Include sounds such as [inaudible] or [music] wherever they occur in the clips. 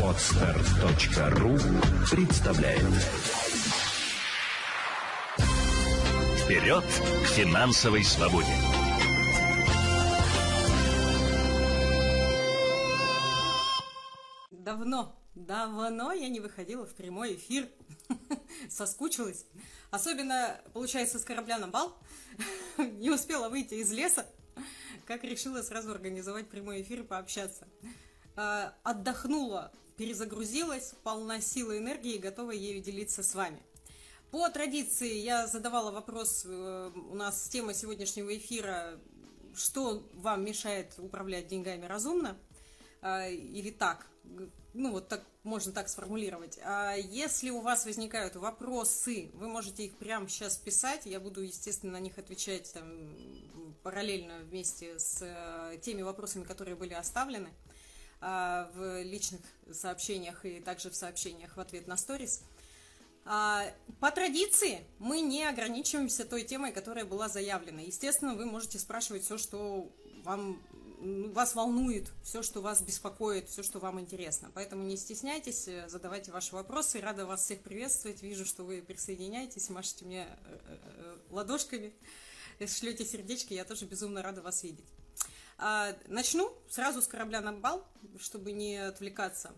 Отстар.ру представляет Вперед к финансовой свободе! Давно, давно я не выходила в прямой эфир. [laughs] Соскучилась. Особенно, получается, с корабля на бал. [laughs] Не успела выйти из леса, как решила сразу организовать прямой эфир и пообщаться. А, отдохнула, перезагрузилась, полна силы энергии готова ею делиться с вами. По традиции я задавала вопрос, э, у нас тема сегодняшнего эфира, что вам мешает управлять деньгами разумно, а, или так, ну вот так можно так сформулировать. А если у вас возникают вопросы, вы можете их прямо сейчас писать, я буду, естественно, на них отвечать там, параллельно вместе с э, теми вопросами, которые были оставлены а, в личных сообщениях и также в сообщениях в ответ на сторис. А, по традиции мы не ограничиваемся той темой, которая была заявлена. Естественно, вы можете спрашивать все, что вам вас волнует, все, что вас беспокоит, все, что вам интересно. Поэтому не стесняйтесь, э, задавайте ваши вопросы. Рада вас всех приветствовать. Вижу, что вы присоединяетесь, машете мне э, э, ладошками, шлете сердечки. Я тоже безумно рада вас видеть. А, начну сразу с корабля на бал, чтобы не отвлекаться.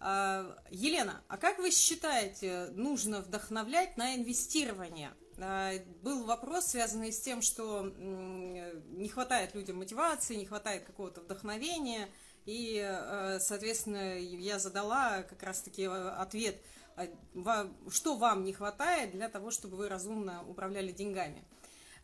А, Елена, а как вы считаете, нужно вдохновлять на инвестирование – был вопрос, связанный с тем, что не хватает людям мотивации, не хватает какого-то вдохновения, и, э, соответственно, я задала как раз-таки э, ответ, а, что вам не хватает для того, чтобы вы разумно управляли деньгами.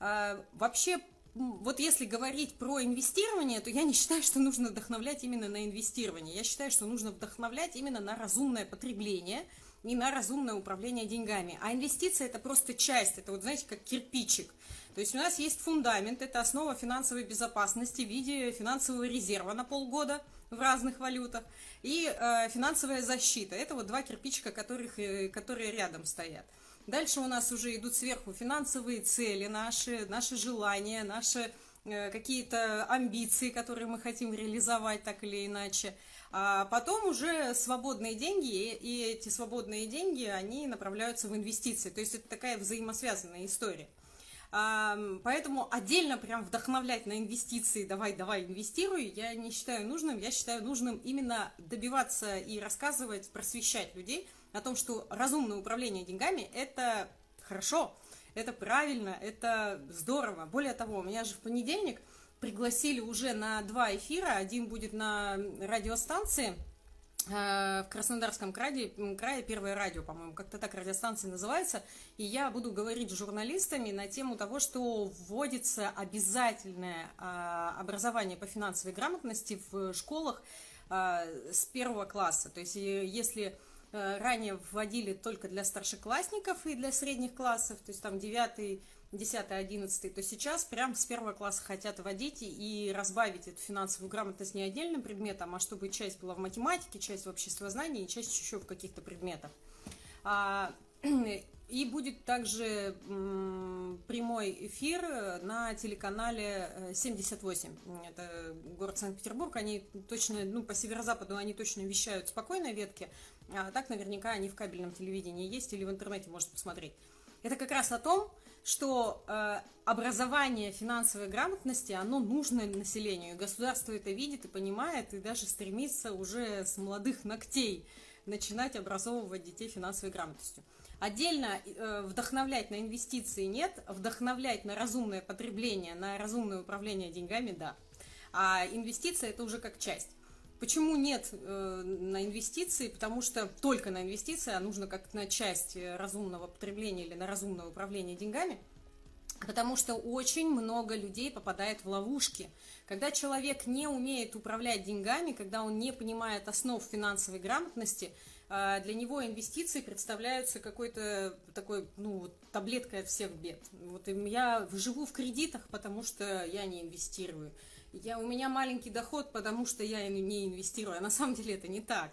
А, вообще, вот если говорить про инвестирование, то я не считаю, что нужно вдохновлять именно на инвестирование. Я считаю, что нужно вдохновлять именно на разумное потребление – и на разумное управление деньгами. А инвестиция это просто часть, это вот знаете, как кирпичик. То есть у нас есть фундамент, это основа финансовой безопасности в виде финансового резерва на полгода в разных валютах и э, финансовая защита. Это вот два кирпичика, которых, э, которые рядом стоят. Дальше у нас уже идут сверху финансовые цели наши, наши желания, наши э, какие-то амбиции, которые мы хотим реализовать так или иначе. А потом уже свободные деньги, и эти свободные деньги, они направляются в инвестиции. То есть это такая взаимосвязанная история. Поэтому отдельно прям вдохновлять на инвестиции, давай, давай, инвестируй, я не считаю нужным. Я считаю нужным именно добиваться и рассказывать, просвещать людей о том, что разумное управление деньгами – это хорошо, это правильно, это здорово. Более того, у меня же в понедельник – пригласили уже на два эфира. Один будет на радиостанции э, в Краснодарском крае, крае первое радио, по-моему, как-то так радиостанция называется, и я буду говорить с журналистами на тему того, что вводится обязательное а, образование по финансовой грамотности в школах а, с первого класса. То есть если э, ранее вводили только для старшеклассников и для средних классов, то есть там девятый 10, 11, то сейчас прям с первого класса хотят вводить и разбавить эту финансовую грамотность не отдельным предметом, а чтобы часть была в математике, часть в обществознании и часть еще в каких-то предметах. [clears throat] И будет также прямой эфир на телеканале 78. Э, Это город Санкт-Петербург. Они точно, ну, по северо-западу они точно вещают спокойной ветке. А так наверняка они в кабельном телевидении есть или в интернете можно посмотреть. Это как раз о том, что э, образование финансовой грамотности, оно нужно населению. Государство это видит и понимает, и даже стремится уже с молодых ногтей начинать образовывать детей финансовой грамотностью. Отдельно э, вдохновлять на инвестиции нет, вдохновлять на разумное потребление, на разумное управление деньгами – да. А инвестиция – это уже как часть. Почему нет э, на инвестиции? Потому что только на инвестиции, а нужно как на часть разумного потребления или на разумное управление деньгами. Потому что очень много людей попадает в ловушки. Когда человек не умеет управлять деньгами, когда он не понимает основ финансовой грамотности, э, для него инвестиции представляются какой-то такой, ну, таблеткой от всех бед. Вот я живу в кредитах, потому что я не инвестирую я, у меня маленький доход, потому что я не инвестирую. А на самом деле это не так.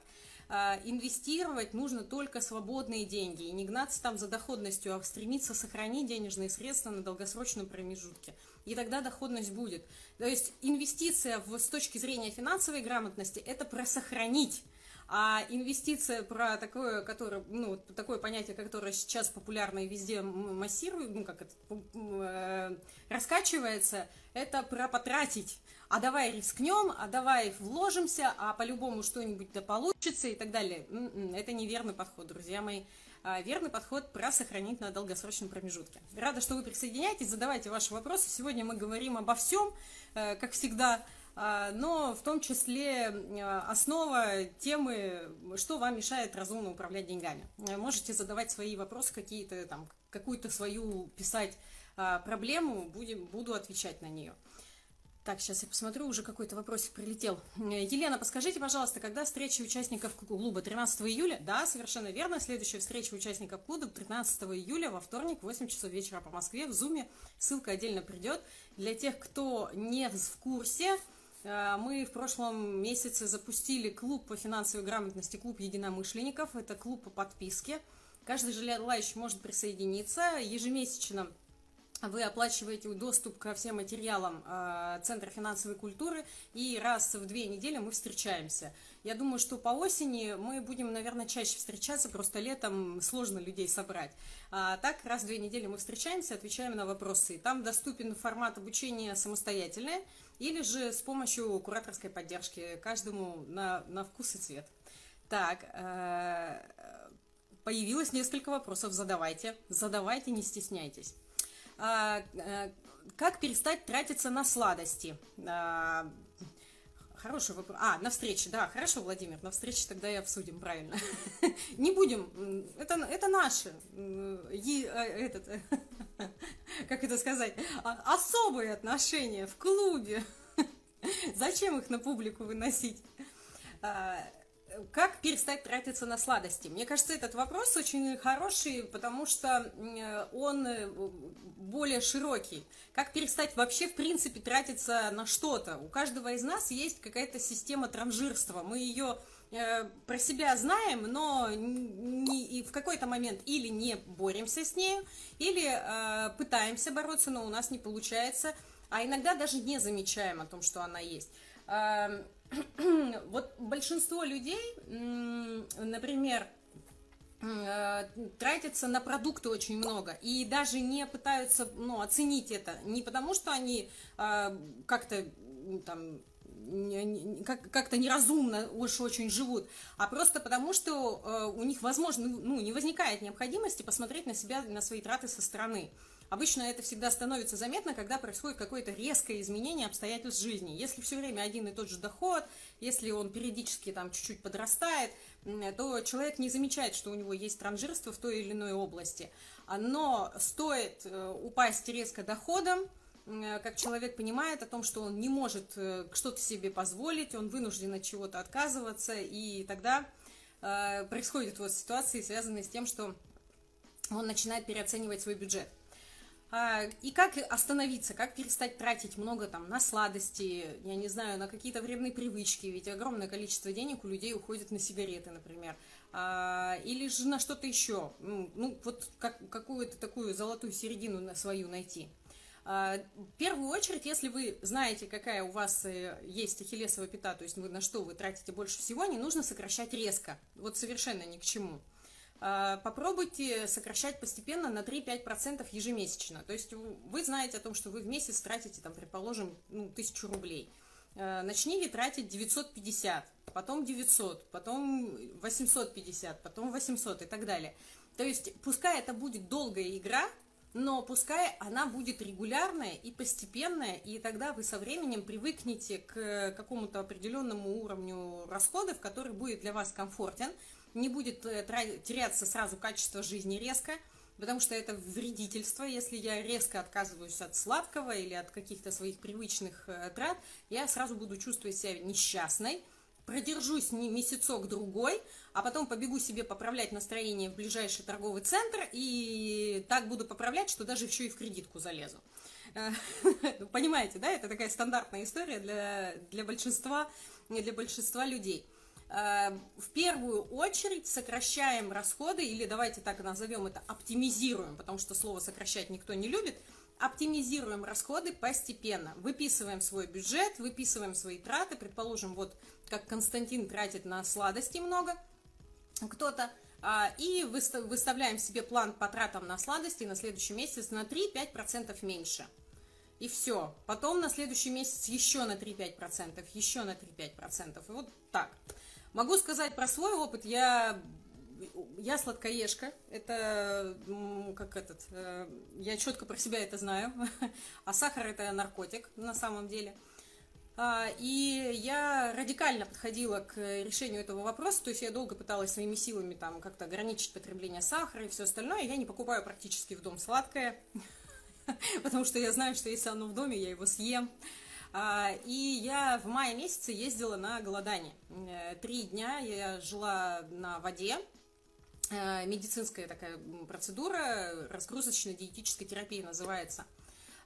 А, инвестировать нужно только свободные деньги. И не гнаться там за доходностью, а стремиться сохранить денежные средства на долгосрочном промежутке. и тогда доходность будет. То есть инвестиция в, с точки зрения финансовой грамотности – это про сохранить а инвестиция про такое, которое, ну, такое понятие, которое сейчас популярно и везде массирует, ну, как это, э, раскачивается, это про потратить. А давай рискнем, а давай вложимся, а по-любому что-нибудь да получится и так далее. М-м, это неверный подход, друзья мои. А верный подход про сохранить на долгосрочном промежутке. Рада, что вы присоединяетесь, задавайте ваши вопросы. Сегодня мы говорим обо всем, э, как всегда, но в том числе э, основа темы, что вам мешает разумно управлять деньгами. Э, можете задавать свои вопросы какие-то, там, какую-то свою писать а, проблему, будем, буду отвечать на нее. Так, сейчас я посмотрю, уже какой-то вопросик прилетел. Э, Елена, подскажите, пожалуйста, когда встреча участников клуба? 13 июля? Да, совершенно верно. Следующая встреча участников клуба 13 июля во вторник, 8 часов вечера по Москве в Зуме. Ссылка отдельно придет. Для тех, кто не в курсе, мы в прошлом месяце запустили клуб по финансовой грамотности, клуб единомышленников. Это клуб по подписке. Каждый желающий может присоединиться. Ежемесячно вы оплачиваете доступ ко всем материалам э, Центра финансовой культуры, и раз в две недели мы встречаемся. Я думаю, что по осени мы будем, наверное, чаще встречаться, просто летом сложно людей собрать. А так, раз в две недели мы встречаемся, отвечаем на вопросы. Там доступен формат обучения самостоятельное, или же с помощью кураторской поддержки, каждому на, на вкус и цвет. Так, э, появилось несколько вопросов, задавайте, задавайте, не стесняйтесь. А, э, как перестать тратиться на сладости? А, хороший вопрос. А, на встрече, да, хорошо, Владимир, на встрече тогда и обсудим, правильно. [laughs] Не будем, это, это наше, этот, [laughs] как это сказать, а, особые отношения в клубе. [laughs] Зачем их на публику выносить? Как перестать тратиться на сладости? Мне кажется, этот вопрос очень хороший, потому что он э, более широкий. Как перестать вообще, в принципе, тратиться на что-то? У каждого из нас есть какая-то система транжирства. Мы ее э, про себя знаем, но не, и в какой-то момент или не боремся с ней, или э, пытаемся бороться, но у нас не получается, а иногда даже не замечаем о том, что она есть. Э, [clears throat] вот большинство людей, например, э, тратятся на продукты очень много и даже не пытаются ну, оценить это не потому что они э, как-то там как-то неразумно уж очень живут, а просто потому, что э, у них, возможно, ну, не возникает необходимости посмотреть на себя, на свои траты со стороны. Обычно это всегда становится заметно, когда происходит какое-то резкое изменение обстоятельств жизни. Если все время один и тот же доход, если он периодически там чуть-чуть подрастает, то человек не замечает, что у него есть транжирство в той или иной области. Но стоит э, упасть резко доходом, как человек понимает о том, что он не может э, что-то себе позволить, он вынужден от чего-то отказываться, и тогда э, происходят вот ситуации, связанные с тем, что он начинает переоценивать свой бюджет. А, и как остановиться, как перестать тратить много там на сладости, я не знаю, на какие-то вредные привычки, ведь огромное количество денег у людей уходит на сигареты, например, а, или же на что-то еще, ну, вот как, какую-то такую золотую середину на свою найти. А, в первую очередь, если вы знаете, какая у вас э, есть ахиллесова пята, то есть на что вы тратите больше всего, не нужно сокращать резко, вот совершенно ни к чему. А, попробуйте сокращать постепенно на 3-5% ежемесячно. То есть вы знаете о том, что вы в месяц тратите, там, предположим, ну, 1000 рублей. А, начните тратить 950, потом 900, потом 850, потом 800 и так далее. То есть пускай это будет долгая игра, но пускай она будет регулярная и постепенная, и тогда вы со временем привыкнете к какому-то определенному уровню расходов, который будет для вас комфортен, не будет э, теряться сразу качество жизни резко, потому что это вредительство. Если я резко отказываюсь от сладкого или от каких-то своих привычных э, трат, я сразу буду чувствовать себя несчастной, продержусь не месяцок-другой, а потом побегу себе поправлять настроение в ближайший торговый центр и так буду поправлять, что даже еще и в кредитку залезу. Э, [laughs] понимаете, да, это такая стандартная история для, для, большинства, для большинства людей. Э, в первую очередь сокращаем расходы, или давайте так назовем это, оптимизируем, потому что слово сокращать никто не любит, оптимизируем расходы постепенно. Выписываем свой бюджет, выписываем свои траты. Предположим, вот как Константин тратит на сладости много, кто-то, а, и выставляем себе план по тратам на сладости на следующий месяц на 3-5% меньше. И все. Потом на следующий месяц еще на 3-5%, еще на 3-5%. И вот так. Могу сказать про свой опыт. Я я сладкоежка, это как этот, э, я четко про себя это знаю, [laughs] а сахар это наркотик на самом деле. А, и я радикально подходила к решению этого вопроса, то есть я долго пыталась своими силами там как-то ограничить потребление сахара и все остальное. Я не покупаю практически в дом сладкое, [laughs] потому что я знаю, что если оно в доме, я его съем. А, и я в мае месяце ездила на голодание. Э, три дня я жила на воде, Э, медицинская такая процедура, разгрузочно-диетическая терапия называется.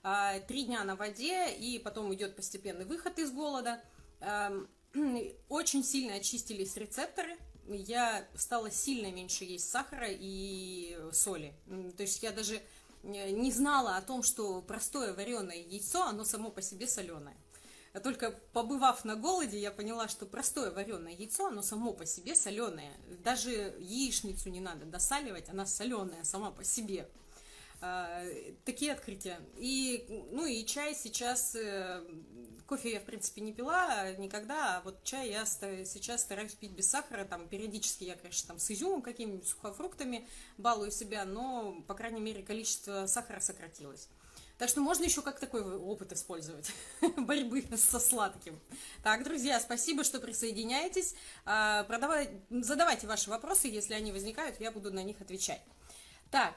А, три дня на воде, и потом идет постепенный выход из голода. Эм, [clears throat] очень сильно очистились рецепторы, я стала сильно меньше есть сахара и соли. То есть я даже не знала о том, что простое вареное яйцо, оно само по себе соленое. А только побывав на голоде, я поняла, что простое вареное яйцо, оно само по себе соленое. Даже яичницу не надо досаливать, она соленая сама по себе. А, такие открытия. И, ну и чай сейчас, э, кофе я, в принципе, не пила никогда, а вот чай я сейчас стараюсь пить без сахара, там, периодически я, конечно, там, с изюмом, какими-нибудь сухофруктами балую себя, но, по крайней мере, количество сахара сократилось. Так что можно еще как такой опыт использовать [laughs] борьбы со сладким. Так, друзья, спасибо, что присоединяетесь. А, продавай, задавайте ваши вопросы, если они возникают, я буду на них отвечать. Так,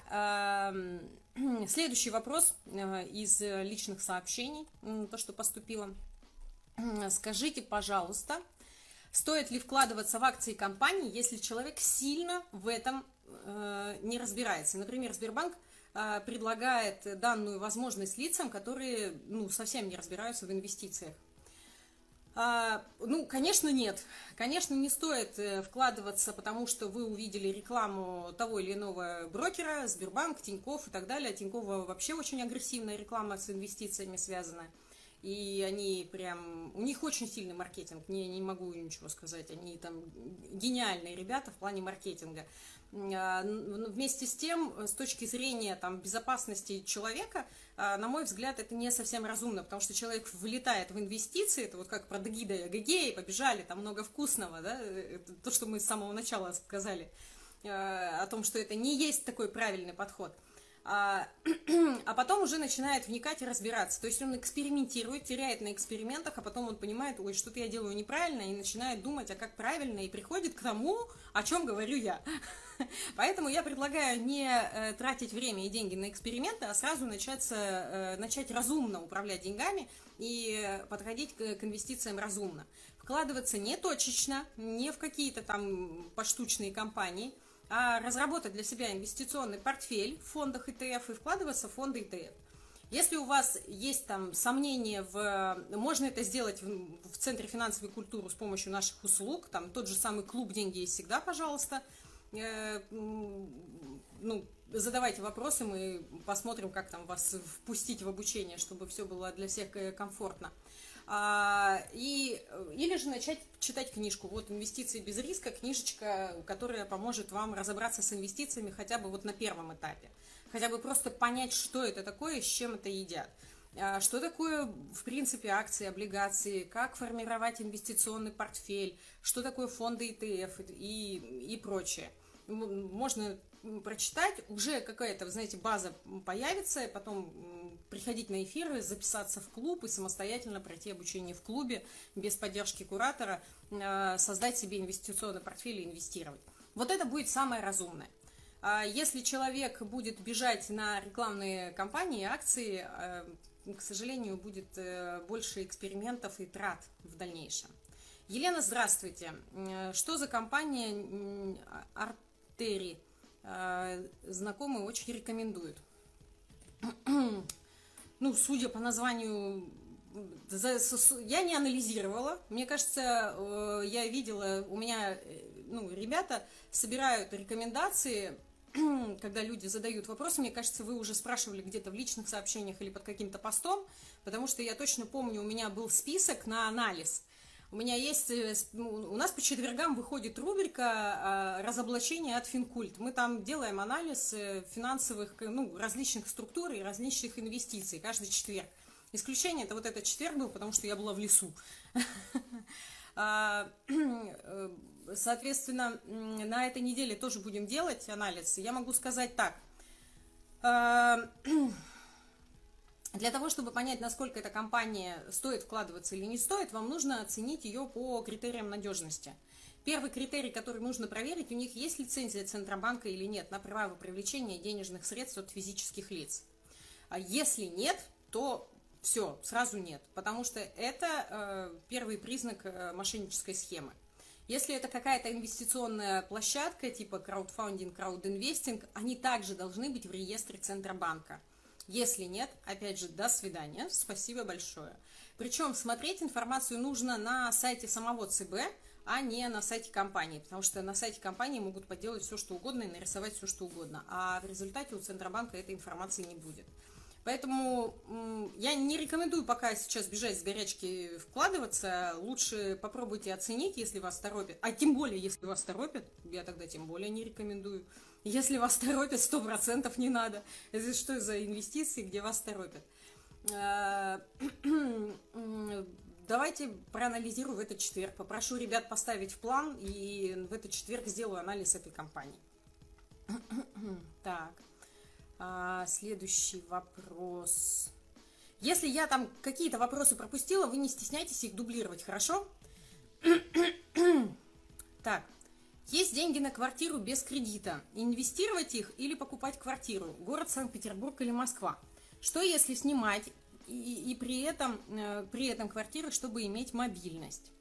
[clears throat] следующий вопрос э, из личных сообщений, то, что поступило. Скажите, пожалуйста, стоит ли вкладываться в акции компании, если человек сильно в этом э, не разбирается? Например, Сбербанк предлагает данную возможность лицам, которые ну, совсем не разбираются в инвестициях. А, ну, конечно, нет. Конечно, не стоит э, вкладываться, потому что вы увидели рекламу того или иного брокера, Сбербанк, Тиньков и так далее. Тинькова вообще очень агрессивная реклама с инвестициями связана. И они прям... У них очень сильный маркетинг, не, не могу ничего сказать. Они там гениальные ребята в плане маркетинга. А, вместе с тем, с точки зрения там, безопасности человека, а, на мой взгляд, это не совсем разумно, потому что человек влетает в инвестиции, это вот как про Дагида и Агагеи, побежали, там много вкусного, да, это то, что мы с самого начала сказали, а, о том, что это не есть такой правильный подход. А, [clears throat] а потом уже начинает вникать и разбираться. То есть он экспериментирует, теряет на экспериментах, а потом он понимает, ой, что-то я делаю неправильно, и начинает думать, а как правильно, и приходит к тому, о чем говорю я. [laughs] Поэтому я предлагаю не э, тратить время и деньги на эксперименты, а сразу начаться, э, начать разумно управлять деньгами и подходить к, инвестициям разумно. Вкладываться не точечно, не в какие-то там поштучные компании, разработать для себя инвестиционный портфель в фондах ETF и вкладываться в фонды ETF. Если у вас есть там сомнения в... Можно это сделать в, в Центре финансовой культуры с помощью наших услуг. Там тот же самый клуб «Деньги есть всегда», пожалуйста. Э, ну, задавайте вопросы, мы посмотрим, как там вас впустить в обучение, чтобы все было для всех э, комфортно. А, и, или же начать читать книжку. Вот «Инвестиции без риска», книжечка, которая поможет вам разобраться с инвестициями хотя бы вот на первом этапе. Хотя бы просто понять, что это такое, с чем это едят. А, что такое, в принципе, акции, облигации, как формировать инвестиционный портфель, что такое фонды ETF и, и прочее можно прочитать, уже какая-то, знаете, база появится, и потом приходить на эфиры, записаться в клуб и самостоятельно пройти обучение в клубе без поддержки куратора, э, создать себе инвестиционный портфель и инвестировать. Вот это будет самое разумное. А если человек будет бежать на рекламные кампании, акции, э, к сожалению, будет э, больше экспериментов и трат в дальнейшем. Елена, здравствуйте. Что за компания Терри. А, знакомые очень рекомендуют. [clears throat] Ну, судя по названию, я не анализировала. Мне кажется, э, я видела, у меня, э, ну, ребята собирают рекомендации [clears throat] когда люди задают вопросы, мне кажется, вы уже спрашивали где-то в личных сообщениях или под каким-то постом, потому что я точно помню, у меня был список на анализ. У меня есть, э, ну, у нас по четвергам выходит рубрика а, «Разоблачение от Финкульт». Мы там делаем анализ э, финансовых, ну, различных структур и различных инвестиций каждый четверг. Исключение это вот этот четверг был, потому что я была в лесу. [laughs] А, э, соответственно, на этой неделе тоже будем делать анализ. Я могу сказать так. [clears throat] Для того, чтобы понять, насколько эта компания стоит вкладываться или не стоит, вам нужно оценить ее по критериям надежности. Первый критерий, который нужно проверить, у них есть лицензия Центробанка или нет на право привлечения денежных средств от физических лиц. А если нет, то все, сразу нет, потому что это э, первый признак э, мошеннической схемы. Если это какая-то инвестиционная площадка типа краудфандинг, краудинвестинг, они также должны быть в реестре Центробанка. Если нет, опять же, до свидания, спасибо большое. Причем смотреть информацию нужно на сайте самого ЦБ, а не на сайте компании, потому что на сайте компании могут поделать все, что угодно и нарисовать все, что угодно, а в результате у Центробанка этой информации не будет. Поэтому я не рекомендую пока сейчас бежать с горячки вкладываться. Лучше попробуйте оценить, если вас торопят. А тем более, если вас торопят, я тогда тем более не рекомендую. Если вас торопят, сто процентов не надо. Это что за инвестиции, где вас торопят? А, [clears throat] давайте проанализирую в этот четверг. Попрошу ребят поставить в план, и в этот четверг сделаю анализ этой компании. [clears throat] Так. А, следующий вопрос. Если я там какие-то вопросы пропустила, вы не стесняйтесь их дублировать, хорошо? [clears throat] так, есть деньги на квартиру без кредита. Инвестировать их или покупать квартиру? Город Санкт-Петербург или Москва? Что если снимать и, и при, этом, э, при этом квартиры, чтобы иметь мобильность?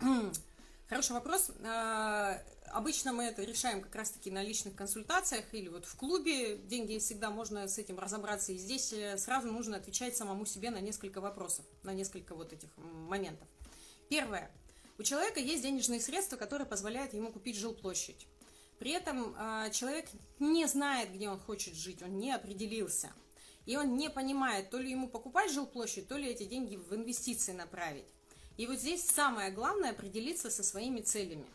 [clears throat] Хороший вопрос. А, Обычно мы это решаем как раз-таки на личных консультациях или вот в клубе. Деньги всегда можно с этим разобраться. И здесь э, сразу нужно отвечать самому себе на несколько вопросов, на несколько вот этих моментов. Первое. У человека есть денежные средства, которые позволяют ему купить жилплощадь. При этом э, человек не знает, где он хочет жить, он не определился. И он не понимает, то ли ему покупать жилплощадь, то ли эти деньги в инвестиции направить. И вот здесь самое главное определиться со своими целями.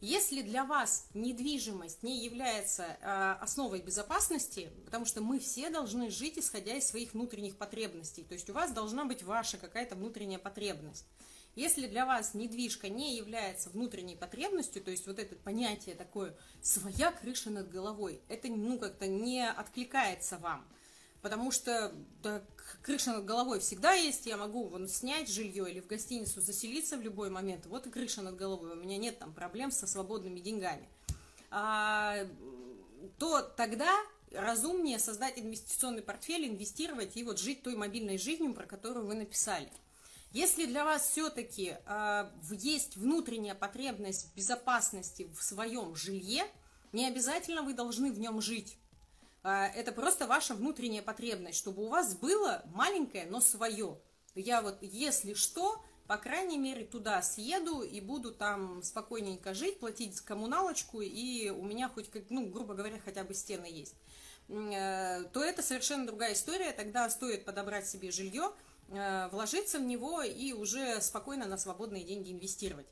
Если для вас недвижимость не является э, основой безопасности, потому что мы все должны жить, исходя из своих внутренних потребностей, то есть у вас должна быть ваша какая-то внутренняя потребность. Если для вас недвижка не является внутренней потребностью, то есть вот это понятие такое «своя крыша над головой», это ну как-то не откликается вам – потому что да, крыша над головой всегда есть, я могу вон, снять жилье или в гостиницу заселиться в любой момент, вот и крыша над головой, у меня нет там проблем со свободными деньгами, а, то тогда разумнее создать инвестиционный портфель, инвестировать и вот жить той мобильной жизнью, про которую вы написали. Если для вас все-таки э, есть внутренняя потребность в безопасности в своем жилье, не обязательно вы должны в нем жить. А, это просто ваша внутренняя потребность, чтобы у вас было маленькое, но свое. Я вот, если что, по крайней мере, туда съеду и буду там спокойненько жить, платить коммуналочку, и у меня хоть, ну, грубо говоря, хотя бы стены есть э, то это совершенно другая история. Тогда стоит подобрать себе жилье, э, вложиться в него и уже спокойно на свободные деньги инвестировать.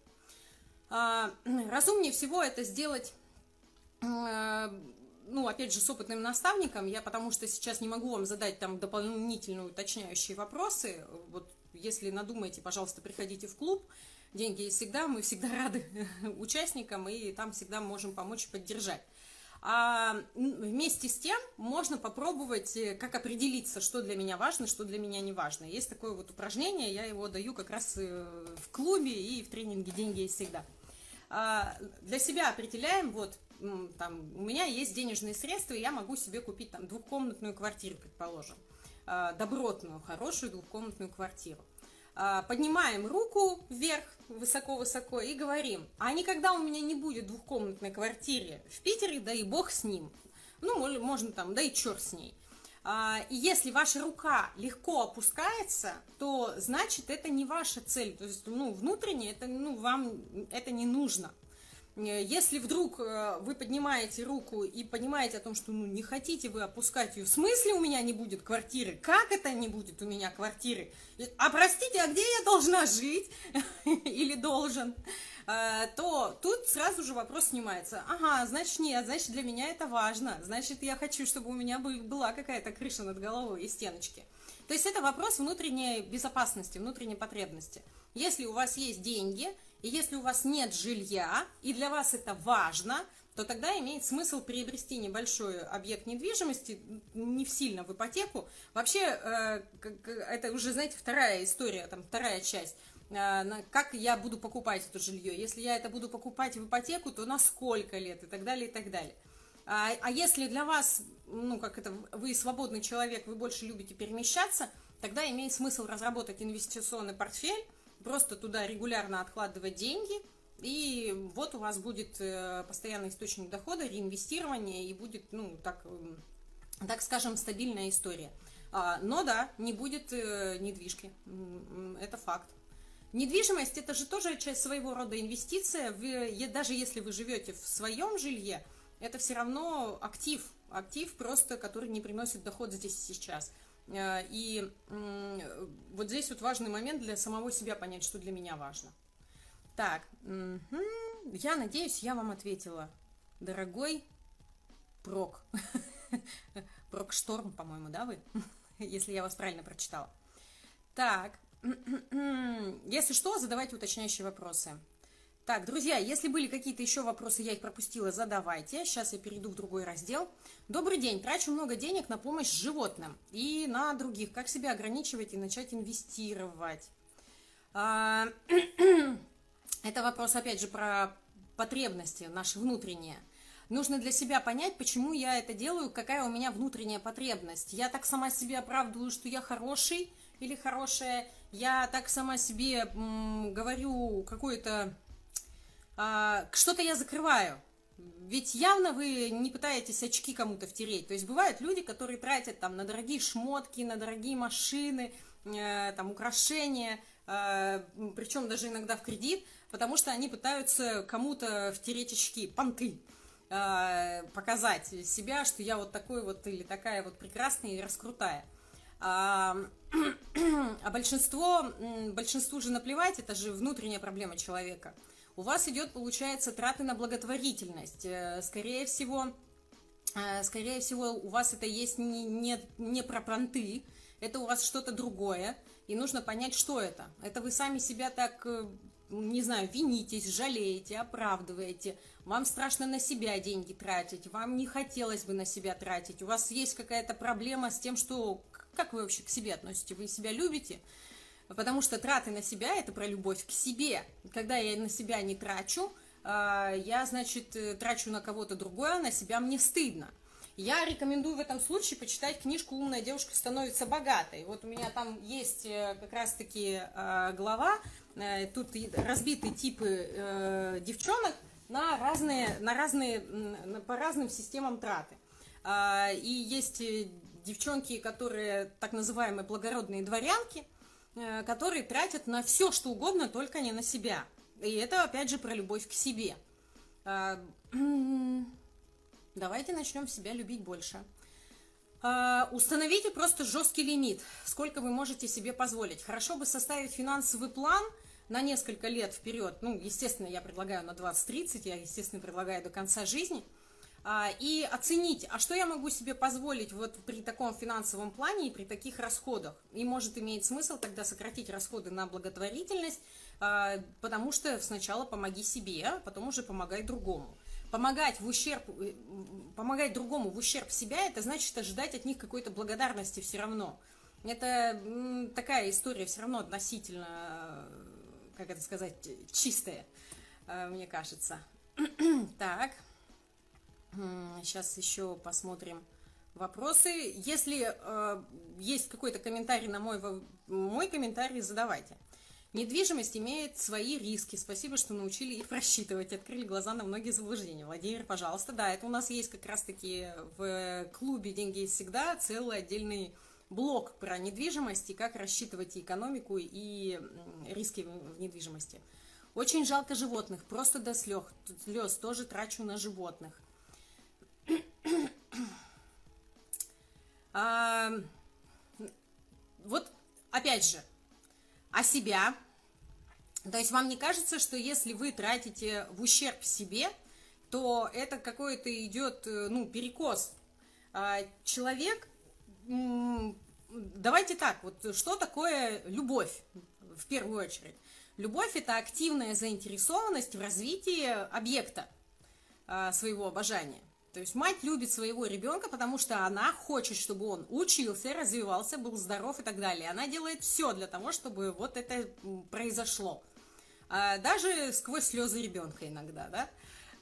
А, [clears throat] разумнее всего это сделать э, ну, опять же, с опытным наставником, я потому что сейчас не могу вам задать там дополнительные уточняющие вопросы. Вот если надумаете, пожалуйста, приходите в клуб. Деньги есть всегда, мы всегда [laughs] рады [laughs] участникам, и там всегда можем помочь и поддержать. А вместе с тем можно попробовать, э, как определиться, что для меня важно, что для меня не важно. Есть такое вот упражнение, я его даю как раз э, в клубе и в тренинге «Деньги есть всегда». А для себя определяем, вот, там, у меня есть денежные средства, и я могу себе купить там двухкомнатную квартиру, предположим, а, добротную, хорошую двухкомнатную квартиру. А, поднимаем руку вверх, высоко-высоко, и говорим, а никогда у меня не будет двухкомнатной квартиры в Питере, да и бог с ним. Ну, можно там, да и черт с ней. А, и если ваша рука легко опускается, то значит это не ваша цель. То есть, ну, внутренне это, ну, вам это не нужно. Э, если вдруг э, вы поднимаете руку и понимаете о том, что ну, не хотите вы опускать ее, в смысле у меня не будет квартиры? Как это не будет у меня квартиры? А простите, а где я должна жить? [laughs] Или должен? Э, то тут сразу же вопрос снимается. Ага, значит нет, значит для меня это важно. Значит я хочу, чтобы у меня была какая-то крыша над головой и стеночки. То есть это вопрос внутренней безопасности, внутренней потребности. Если у вас есть деньги, и если у вас нет жилья, и для вас это важно, то тогда имеет смысл приобрести небольшой объект недвижимости, не в сильно в ипотеку. Вообще, э, это уже, знаете, вторая история, там вторая часть. Э, как я буду покупать это жилье? Если я это буду покупать в ипотеку, то на сколько лет и так далее, и так далее. А, а если для вас, ну, как это, вы свободный человек, вы больше любите перемещаться, тогда имеет смысл разработать инвестиционный портфель, просто туда регулярно откладывать деньги, и вот у вас будет э, постоянный источник дохода, реинвестирование, и будет, ну, так, так скажем, стабильная история. А, но да, не будет э, недвижки, это факт. Недвижимость это же тоже часть своего рода инвестиция. Вы, даже если вы живете в своем жилье, это все равно актив, актив просто, который не приносит доход здесь и сейчас. Э, и вот здесь вот важный момент для самого себя понять, что для меня важно. Так, я надеюсь, я вам ответила. Дорогой Прок. [laughs] Прок Шторм, по-моему, да, вы? [laughs] Если я вас правильно прочитала. Так, [clears throat] если что, задавайте уточняющие вопросы. Так, друзья, если были какие-то еще вопросы, я их пропустила, задавайте. Сейчас я перейду в другой раздел. Добрый день. Трачу много денег на помощь животным и на других. Как себя ограничивать и начать инвестировать? А, [clears throat] это вопрос, опять же, про потребности наши внутренние. Нужно для себя понять, почему я это делаю, какая у меня внутренняя потребность. Я так сама себе оправдываю, что я хороший или хорошая. Я так сама себе м, говорю какое-то что-то я закрываю. Ведь явно вы не пытаетесь очки кому-то втереть. То есть бывают люди, которые тратят там на дорогие шмотки, на дорогие машины, э, там украшения, э, причем даже иногда в кредит, потому что они пытаются кому-то втереть очки, понты э, показать себя, что я вот такой вот или такая вот прекрасная и раскрутая. А, [clears throat] а большинство, большинству же наплевать, это же внутренняя проблема человека – у вас идет, получается, траты на благотворительность. Э, скорее всего, э, скорее всего, у вас это есть не, не, не про понты, это у вас что-то другое, и нужно понять, что это. Это вы сами себя так, э, не знаю, винитесь, жалеете, оправдываете, вам страшно на себя деньги тратить, вам не хотелось бы на себя тратить, у вас есть какая-то проблема с тем, что... Как вы вообще к себе относитесь? Вы себя любите? Потому что траты на себя – это про любовь к себе. Когда я на себя не трачу, а, я, значит, э, трачу на кого-то другое, а на себя мне стыдно. Я рекомендую в этом случае почитать книжку «Умная девушка становится богатой». Вот у меня там есть э, как раз-таки а, глава, э, тут разбиты типы девчонок на разные, на разные, по разным системам траты. А, и есть девчонки, которые так называемые благородные дворянки – которые тратят на все, что угодно, только не на себя. И это, опять же, про любовь к себе. Э, [clears throat] давайте начнем себя любить больше. Э, установите просто жесткий лимит, сколько вы можете себе позволить. Хорошо бы составить финансовый план на несколько лет вперед. Ну, естественно, я предлагаю на 20-30, я, естественно, предлагаю до конца жизни – а, и оценить, а что я могу себе позволить вот при таком финансовом плане и при таких расходах. И может иметь смысл тогда сократить расходы на благотворительность, а, потому что сначала помоги себе, а потом уже помогай другому. Помогать в ущерб, э, помогать другому в ущерб себя, это значит ожидать от них какой-то благодарности все равно. Это такая история все равно относительно, как это сказать, чистая, мне кажется. [clears throat] Так. Сейчас еще посмотрим вопросы. Если э, есть какой-то комментарий на мой, мой комментарий, задавайте. Недвижимость имеет свои риски. Спасибо, что научили их просчитывать, открыли глаза на многие заблуждения. Владимир, пожалуйста, да, это у нас есть как раз-таки в клубе «Деньги всегда» целый отдельный блок про недвижимость и как рассчитывать и экономику, и риски в недвижимости. Очень жалко животных, просто до слез тоже трачу на животных. [coughs] А, вот, опять же, а себя. То есть вам не кажется, что если вы тратите в ущерб себе, то это какой-то идет, э, ну, перекос. А, человек, давайте так, вот что такое любовь в первую очередь? Любовь – это активная заинтересованность в развитии объекта а, своего обожания. То есть мать любит своего ребенка, потому что она хочет, чтобы он учился, развивался, был здоров и так далее. Она делает все для того, чтобы вот это произошло. А, даже сквозь слезы ребенка иногда, да?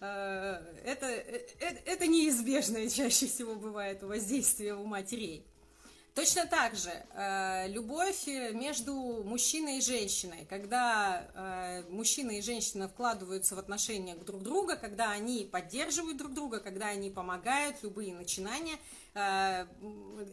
А, это, это, это неизбежное чаще всего бывает воздействие у матерей. Точно так же э, любовь между мужчиной и женщиной, когда э, мужчина и женщина вкладываются в отношения друг друга, когда они поддерживают друг друга, когда они помогают, любые начинания, э,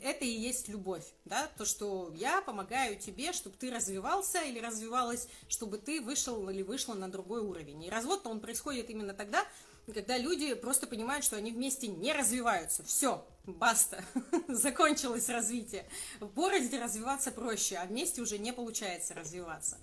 это и есть любовь, да, то, что я помогаю тебе, чтобы ты развивался или развивалась, чтобы ты вышел или вышла на другой уровень. И развод-то он происходит именно тогда, когда люди просто понимают, что они вместе не развиваются. Все, баста, [laughs] закончилось развитие. Городе развиваться проще, а вместе уже не получается развиваться.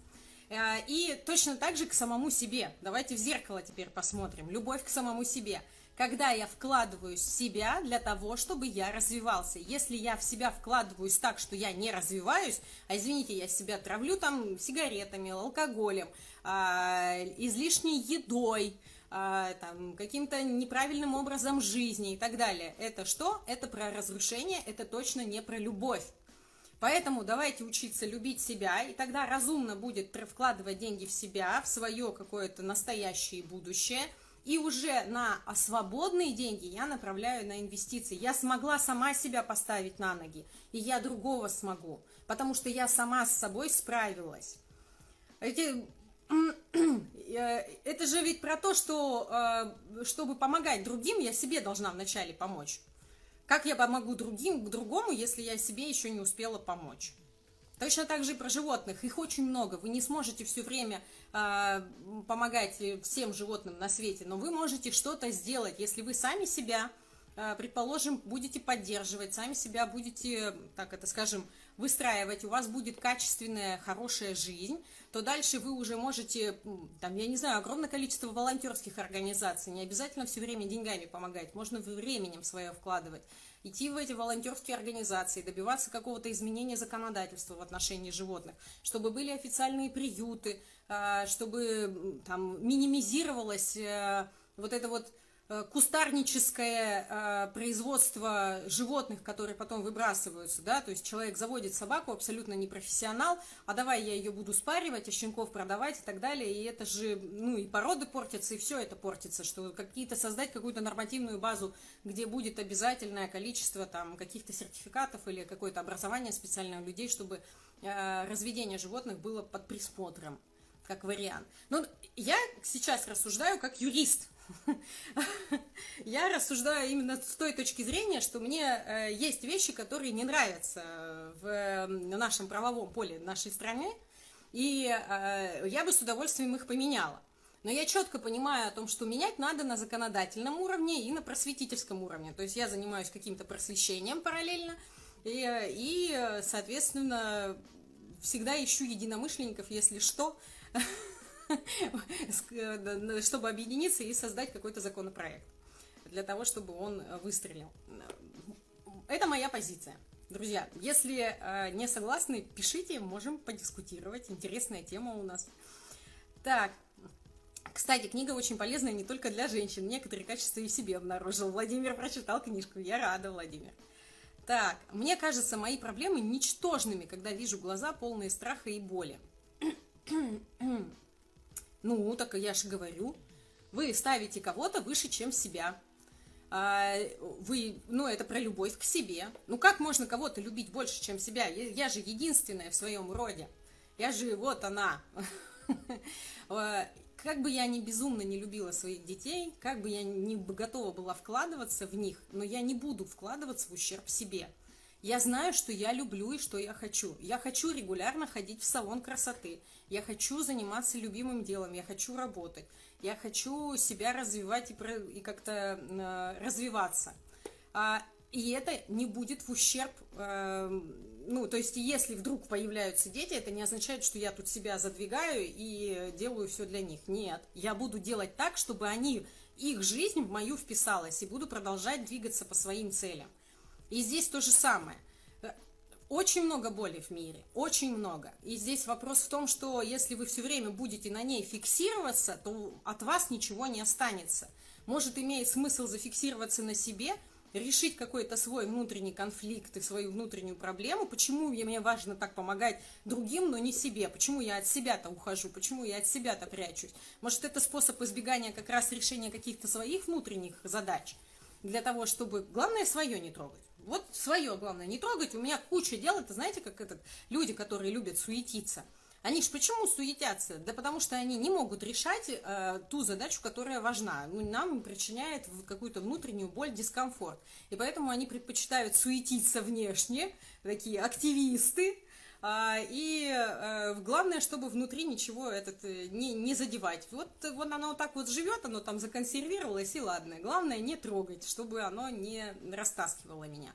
Э, и точно так же к самому себе. Давайте в зеркало теперь посмотрим. Любовь к самому себе. Когда я вкладываюсь в себя для того, чтобы я развивался. Если я в себя вкладываюсь так, что я не развиваюсь, а извините, я себя травлю там сигаретами, алкоголем, а, излишней едой, там, каким-то неправильным образом жизни и так далее. Это что? Это про разрушение, это точно не про любовь. Поэтому давайте учиться любить себя, и тогда разумно будет вкладывать деньги в себя, в свое какое-то настоящее будущее, и уже на свободные деньги я направляю на инвестиции. Я смогла сама себя поставить на ноги, и я другого смогу, потому что я сама с собой справилась. Эти [clears throat] это же ведь про то, что э, чтобы помогать другим, я себе должна вначале помочь. Как я помогу другим, другому, если я себе еще не успела помочь? Точно так же и про животных. Их очень много. Вы не сможете все время э, помогать всем животным на свете, но вы можете что-то сделать, если вы сами себя, э, предположим, будете поддерживать, сами себя будете, так это скажем, выстраивать, у вас будет качественная, хорошая жизнь, то дальше вы уже можете, там, я не знаю, огромное количество волонтерских организаций, не обязательно все время деньгами помогать, можно временем свое вкладывать, идти в эти волонтерские организации, добиваться какого-то изменения законодательства в отношении животных, чтобы были официальные приюты, а, чтобы там минимизировалось э, вот это вот кустарническое э, производство животных, которые потом выбрасываются, да, то есть человек заводит собаку, абсолютно не профессионал, а давай я ее буду спаривать, а щенков продавать и так далее, и это же, ну, и породы портятся, и все это портится, что какие-то создать какую-то нормативную базу, где будет обязательное количество там каких-то сертификатов или какое-то образование специальное людей, чтобы э, разведение животных было под присмотром, как вариант. Но я сейчас рассуждаю как юрист, я рассуждаю именно с той точки зрения, что мне э, есть вещи, которые не нравятся в нашем правовом поле нашей страны, и э, я бы с удовольствием их поменяла. Но я четко понимаю о том, что менять надо на законодательном уровне и на просветительском уровне. То есть я занимаюсь каким-то просвещением параллельно, и, и соответственно, всегда ищу единомышленников, если что, [laughs] чтобы объединиться и создать какой-то законопроект для того, чтобы он выстрелил. Это моя позиция. Друзья, если э, не согласны, пишите, можем подискутировать. Интересная тема у нас. Так, кстати, книга очень полезная не только для женщин. Некоторые качества и в себе обнаружил. Владимир прочитал книжку. Я рада, Владимир. Так, мне кажется, мои проблемы ничтожными, когда вижу глаза полные страха и боли. Ну, так я же говорю. Вы ставите кого-то выше, чем себя. А, вы, ну, это про любовь к себе. Ну, как можно кого-то любить больше, чем себя? Я, же единственная в своем роде. Я же, вот она. А, [laughs] как бы я ни безумно не любила своих детей, как бы я не готова была вкладываться в них, но я не буду вкладываться в ущерб себе. Я знаю, что я люблю и что я хочу. Я хочу регулярно ходить в салон красоты. Я хочу заниматься любимым делом. Я хочу работать. Я хочу себя развивать и, и как-то э, развиваться. А, и это не будет в ущерб э, ну, то есть, если вдруг появляются дети, это не означает, что я тут себя задвигаю и делаю все для них. Нет, я буду делать так, чтобы они, их жизнь в мою вписалась, и буду продолжать двигаться по своим целям. И здесь то же самое. Очень много боли в мире, очень много. И здесь вопрос в том, что если вы все время будете на ней фиксироваться, то от вас ничего не останется. Может, имеет смысл зафиксироваться на себе – решить какой-то свой внутренний конфликт и свою внутреннюю проблему, почему мне важно так помогать другим, но не себе, почему я от себя-то ухожу, почему я от себя-то прячусь. Может, это способ избегания как раз решения каких-то своих внутренних задач, для того, чтобы, главное, свое не трогать. Вот свое, главное, не трогать. У меня куча дел, это знаете, как этот, люди, которые любят суетиться – они же почему суетятся? Да потому что они не могут решать э, ту задачу, которая важна. Ну, нам причиняет какую-то внутреннюю боль, дискомфорт. И поэтому они предпочитают суетиться внешне, такие активисты, и а, главное, чтобы внутри ничего этот э, не, не задевать. Вот, вот оно вот так вот живет, оно там законсервировалось, и ладно. Главное не трогать, чтобы оно не растаскивало меня.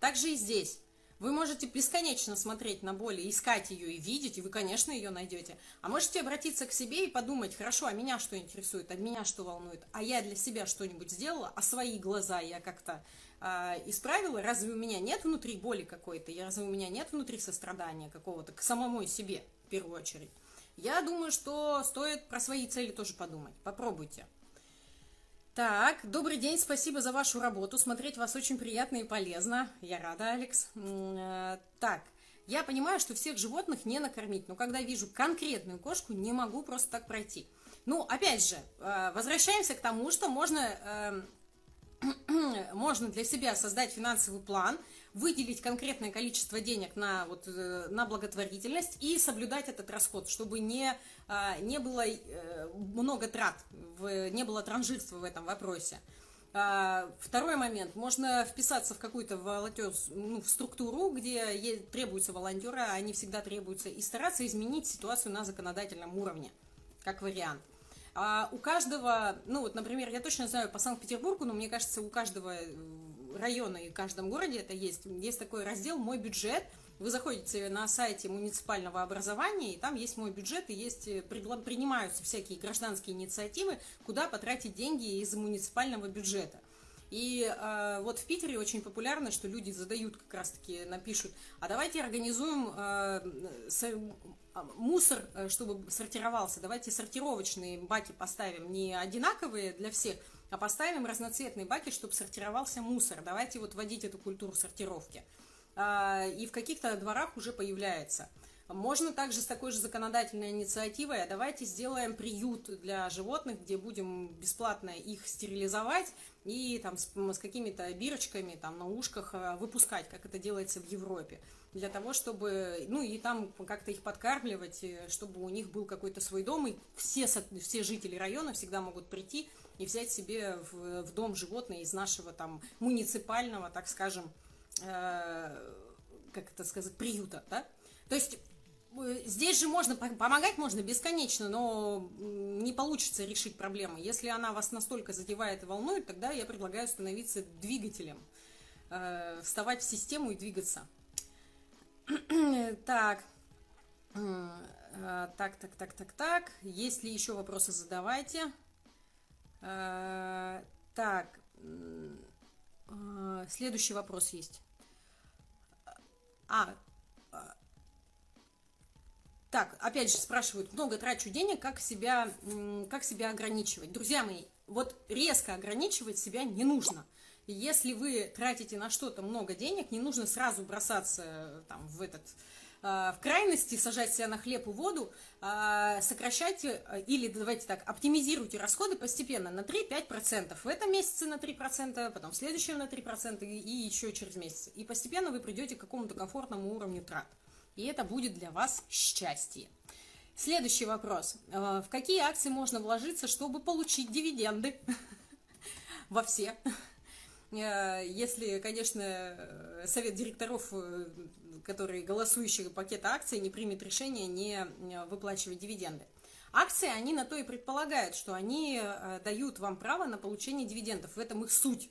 Также и здесь. Вы можете бесконечно смотреть на боль, искать ее и видеть, и вы, конечно, ее найдете. А можете обратиться к себе и подумать, хорошо, а меня что интересует, а меня что волнует, а я для себя что-нибудь сделала, а свои глаза я как-то э, исправила, разве у меня нет внутри боли какой-то, разве у меня нет внутри сострадания какого-то к самому себе, в первую очередь. Я думаю, что стоит про свои цели тоже подумать. Попробуйте. Так, добрый день, спасибо за вашу работу. Смотреть вас очень приятно и полезно. Я рада, Алекс. Э, так, я понимаю, что всех животных не накормить, но когда вижу конкретную кошку, не могу просто так пройти. Ну, опять же, э, возвращаемся к тому, что можно, эм, [clears throat] можно для себя создать финансовый план, выделить конкретное количество денег на, вот, э, на благотворительность и соблюдать этот расход, чтобы не, а, не было э, много трат, не было транжирства в этом вопросе. А, второй момент. Можно вписаться в какую-то волонтер, ну, в структуру, где требуются волонтеры, а они всегда требуются, и стараться изменить ситуацию на законодательном уровне, как вариант. А у каждого, ну вот, например, я точно знаю по Санкт-Петербургу, но мне кажется, у каждого района и в каждом городе это есть. Есть такой раздел «Мой бюджет». Вы заходите на сайте муниципального образования, и там есть мой бюджет, и есть, э, принимаются всякие гражданские инициативы, куда потратить деньги из муниципального бюджета. И э, вот в Питере очень популярно, что люди задают как раз-таки, напишут, а давайте организуем э, мусор, э, чтобы сортировался, давайте сортировочные баки поставим, не одинаковые для всех, а поставим разноцветные баки, чтобы сортировался мусор. Давайте вот вводить эту культуру сортировки. А, и в каких-то дворах уже появляется. Можно также с такой же законодательной инициативой, а давайте сделаем приют для животных, где будем бесплатно их стерилизовать и там с, с какими-то бирочками там на ушках а, выпускать, как это делается в Европе, для того, чтобы, ну и там как-то их подкармливать, э, чтобы у них был какой-то свой дом, и все, все жители района всегда могут прийти и взять себе в, в дом животное из нашего там муниципального, так скажем, э, как это сказать, приюта, да? То есть э, здесь же можно помогать можно бесконечно, но не получится решить проблему. Если она вас настолько задевает и волнует, тогда я предлагаю становиться двигателем, э, вставать в систему и двигаться. так. Э, так, так, так, так, так. Есть ли еще вопросы, задавайте. Э, так, э, следующий вопрос есть. А, э, так, опять же спрашивают, много трачу денег, как себя, как себя ограничивать? Друзья мои, вот резко ограничивать себя не нужно. Если вы тратите на что-то много денег, не нужно сразу бросаться там, в этот Э, в крайности сажать себя на хлеб и воду, э, сокращайте э, или давайте так, оптимизируйте расходы постепенно на 3-5%. В этом месяце на 3%, потом в следующем на 3% и еще через месяц. И постепенно вы придете к какому-то комфортному уровню трат. И это будет для вас счастье. Следующий вопрос. В какие акции можно вложиться, чтобы получить дивиденды? [laughs] Во все. если, конечно, совет директоров, который голосующий пакет акций, не примет решение не выплачивать дивиденды. Акции, они на то и предполагают, что они дают вам право на получение дивидендов. В этом их суть.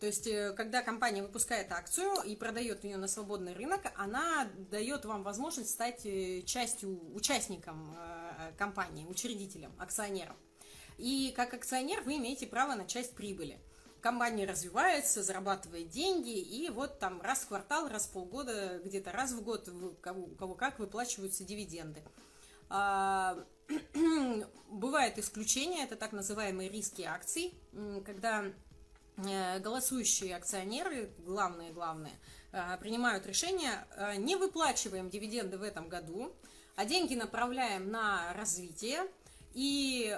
То есть, э, когда компания выпускает акцию и продает ее на свободный рынок, она дает вам возможность стать э, частью, участником э, компании, учредителем, акционером. И как акционер вы имеете право на часть прибыли. Компания развивается, зарабатывает деньги, и вот там раз в квартал, раз в полгода, где-то раз в год, у кого, кого как выплачиваются дивиденды. А, [clears throat] бывают исключения, это так называемые риски акций, когда голосующие акционеры, главные-главные, э, принимают решение, э, не выплачиваем дивиденды в этом году, а деньги направляем на развитие, и,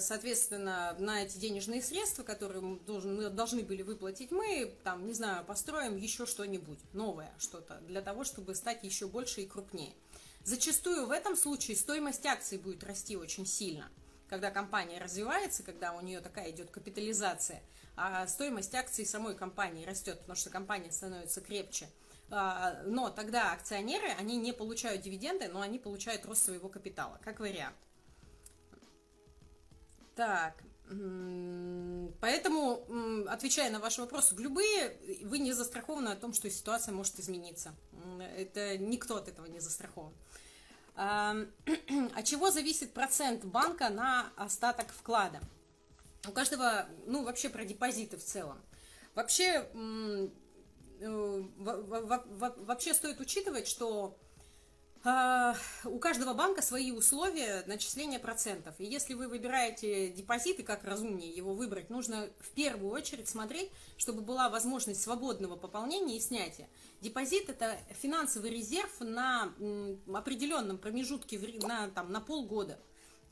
соответственно, на эти денежные средства, которые мы должны были выплатить мы, там, не знаю, построим еще что-нибудь, новое что-то, для того, чтобы стать еще больше и крупнее. Зачастую в этом случае стоимость акций будет расти очень сильно, когда компания развивается, когда у нее такая идет капитализация – а стоимость акций самой компании растет, потому что компания становится крепче. А, но тогда акционеры, они не получают дивиденды, но они получают рост своего капитала, как вариант. Так, поэтому, отвечая на ваш вопрос, в любые, вы не застрахованы о том, что ситуация может измениться. Это никто от этого не застрахован. А, [clears throat] от чего зависит процент банка на остаток вклада? у каждого, ну, вообще про депозиты в целом. Вообще, э, вообще стоит учитывать, что у каждого банка свои условия начисления процентов. И если вы выбираете депозиты, как разумнее его выбрать, нужно в первую очередь смотреть, чтобы была возможность свободного пополнения и снятия. Депозит – это финансовый резерв на определенном промежутке, на, там, на полгода,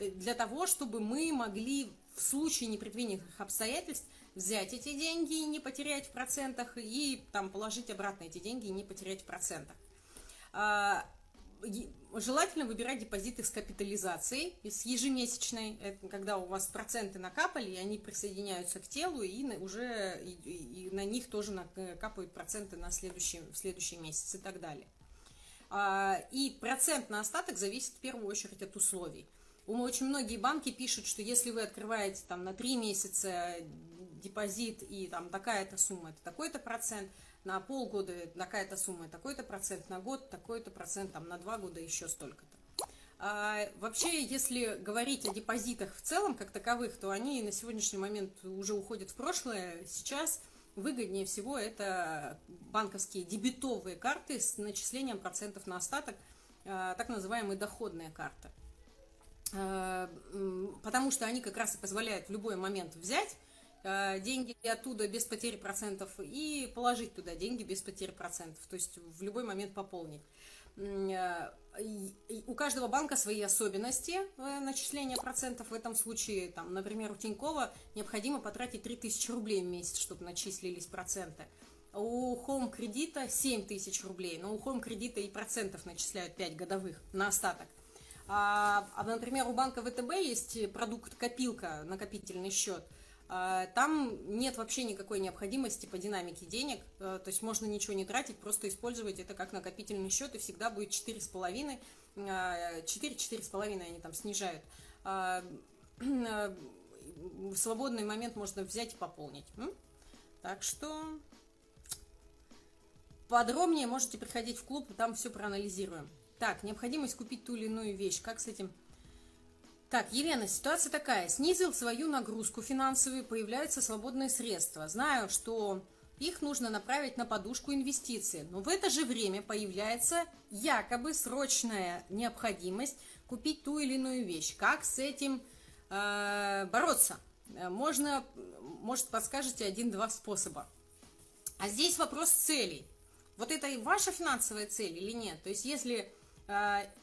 для того, чтобы мы могли в случае непредвиденных обстоятельств взять эти деньги и не потерять в процентах, и там положить обратно эти деньги и не потерять в процентах. Желательно выбирать депозиты с капитализацией, с ежемесячной, когда у вас проценты накапали, и они присоединяются к телу, и уже и, и на них тоже накапают проценты на следующий, в следующий месяц и так далее. А, и процент на остаток зависит в первую очередь от условий. Очень многие банки пишут, что если вы открываете там на 3 месяца депозит и там такая-то сумма, это такой-то процент, на полгода такая-то сумма, такой-то процент, на год такой-то процент, там на 2 года еще столько-то. А, вообще, если говорить о депозитах в целом, как таковых, то они на сегодняшний момент уже уходят в прошлое. Сейчас выгоднее всего это банковские дебетовые карты с начислением процентов на остаток, а, так называемые доходные карты. Э, потому что они как раз и позволяют в любой момент взять деньги оттуда без потери процентов и положить туда деньги без потери процентов, то есть в любой момент пополнить. Э, у каждого банка свои особенности начисления процентов. В этом случае, там, например, у Тинькова необходимо потратить 3000 рублей в месяц, чтобы начислились проценты. У Home кредита 7 тысяч рублей, но у Home кредита и процентов начисляют 5 годовых на остаток. А, а, например, у банка ВТБ есть продукт копилка, накопительный счет. А, там нет вообще никакой необходимости по динамике денег, а, то есть можно ничего не тратить, просто использовать это как накопительный счет, и всегда будет 4,5, 4-4,5 они там снижают. А, в свободный момент можно взять и пополнить. Так что подробнее можете приходить в клуб, там все проанализируем. Так, необходимость купить ту или иную вещь. Как с этим? Так, Елена, ситуация такая. Снизил свою нагрузку финансовую, появляются свободные средства. Знаю, что их нужно направить на подушку инвестиций. Но в это же время появляется якобы срочная необходимость купить ту или иную вещь. Как с этим э, бороться? Можно, может, подскажете один-два способа. А здесь вопрос целей. Вот это и ваша финансовая цель или нет? То есть, если Э,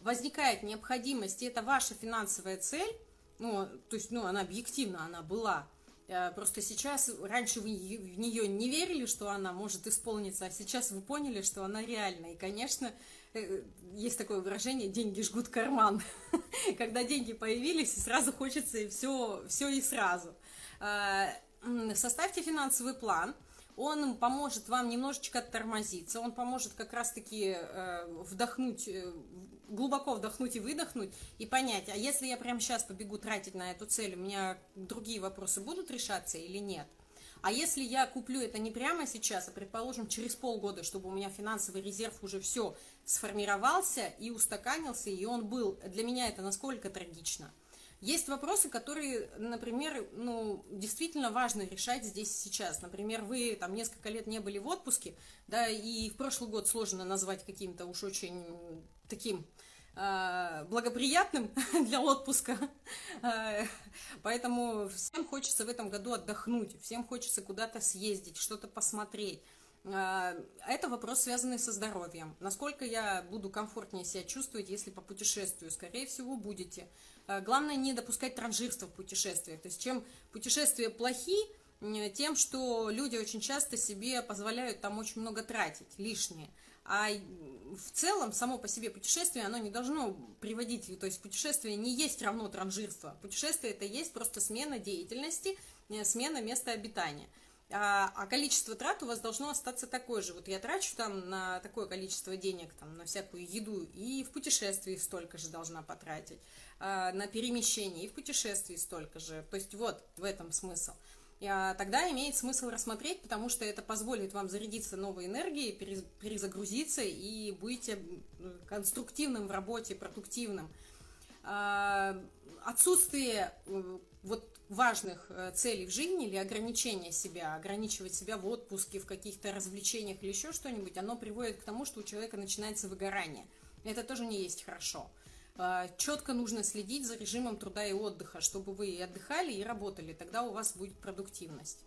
возникает необходимость, и это ваша финансовая цель, ну, то есть, ну, она объективно, она была, э, Просто сейчас, раньше вы в нее не верили, что она может исполниться, а сейчас вы поняли, что она реальна. И, конечно, э, есть такое выражение «деньги жгут карман». [laughs] Когда деньги появились, сразу хочется и все, все и сразу. Составьте финансовый план – он поможет вам немножечко оттормозиться, он поможет как раз-таки э, вдохнуть, э, глубоко вдохнуть и выдохнуть, и понять, а если я прямо сейчас побегу тратить на эту цель, у меня другие вопросы будут решаться или нет? А если я куплю это не прямо сейчас, а, предположим, через полгода, чтобы у меня финансовый резерв уже все сформировался и устаканился, и он был, для меня это насколько трагично – есть вопросы, которые, например, ну, действительно важно решать здесь сейчас. Например, вы там несколько лет не были в отпуске, да, и в прошлый год сложно назвать каким-то уж очень таким э, благоприятным [laughs] для отпуска. Э, поэтому всем хочется в этом году отдохнуть, всем хочется куда-то съездить, что-то посмотреть. Э, это вопрос, связанный со здоровьем. Насколько я буду комфортнее себя чувствовать, если по путешествию? Скорее всего, будете. Э, главное не допускать транжирства в путешествиях. То есть чем путешествия плохи, тем, что люди очень часто себе позволяют там очень много тратить, лишнее. А в целом, само по себе путешествие, оно не должно приводить, то есть путешествие не есть равно транжирство. Путешествие это есть просто смена деятельности, э, смена места обитания а, а количество трат у вас должно остаться такое же. Вот я трачу там на такое количество денег, там, на всякую еду, и в путешествии столько же должна потратить, на перемещение, и в путешествии столько же. То есть вот в этом смысл. А, тогда имеет смысл рассмотреть, потому что это позволит вам зарядиться новой энергией, перезагрузиться и будете конструктивным в работе, продуктивным. А, отсутствие вот важных э, целей в жизни или ограничения себя, ограничивать себя в отпуске, в каких-то развлечениях или еще что-нибудь, оно приводит к тому, что у человека начинается выгорание. Это тоже не есть хорошо. Четко нужно следить за режимом труда и отдыха, чтобы вы и отдыхали, и работали, тогда у вас будет продуктивность.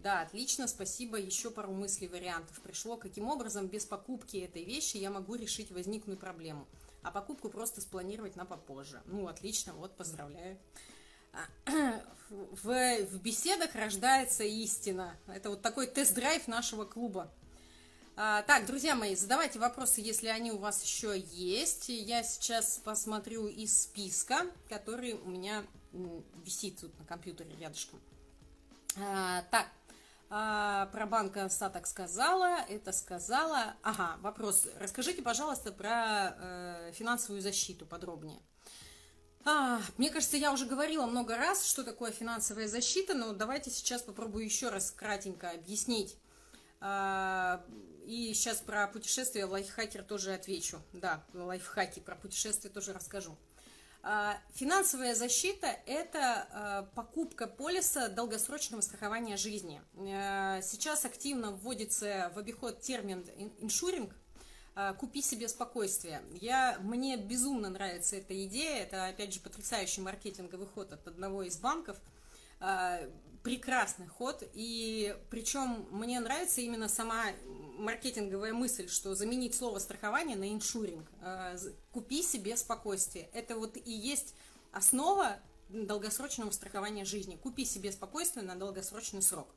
Да, отлично, спасибо. Еще пару мыслей, вариантов пришло. Каким образом без покупки этой вещи я могу решить возникшую проблему? А покупку просто спланировать на попозже. Ну, отлично, вот, поздравляю [clears throat] в, в беседах рождается истина. Это вот такой тест-драйв нашего клуба. А, так, друзья мои, задавайте вопросы, если они у вас еще есть. Я сейчас посмотрю из списка, который у меня висит тут на компьютере рядышком. А, так, а, про банк остаток сказала, это сказала. Ага, вопрос. Расскажите, пожалуйста, про э, финансовую защиту подробнее. Мне кажется, я уже говорила много раз, что такое финансовая защита, но давайте сейчас попробую еще раз кратенько объяснить. А, и сейчас про путешествия лайфхакер тоже отвечу. Да, лайфхаки про путешествия тоже расскажу. А, финансовая защита – это а, покупка полиса долгосрочного страхования жизни. Сейчас активно вводится в обиход термин «иншуринг», купи себе спокойствие. Я, мне безумно нравится эта идея, это, опять же, потрясающий маркетинговый ход от одного из банков, прекрасный ход, и причем мне нравится именно сама маркетинговая мысль, что заменить слово страхование на иншуринг, а, купи себе спокойствие. Это вот и есть основа долгосрочного страхования жизни. Купи себе спокойствие на долгосрочный срок.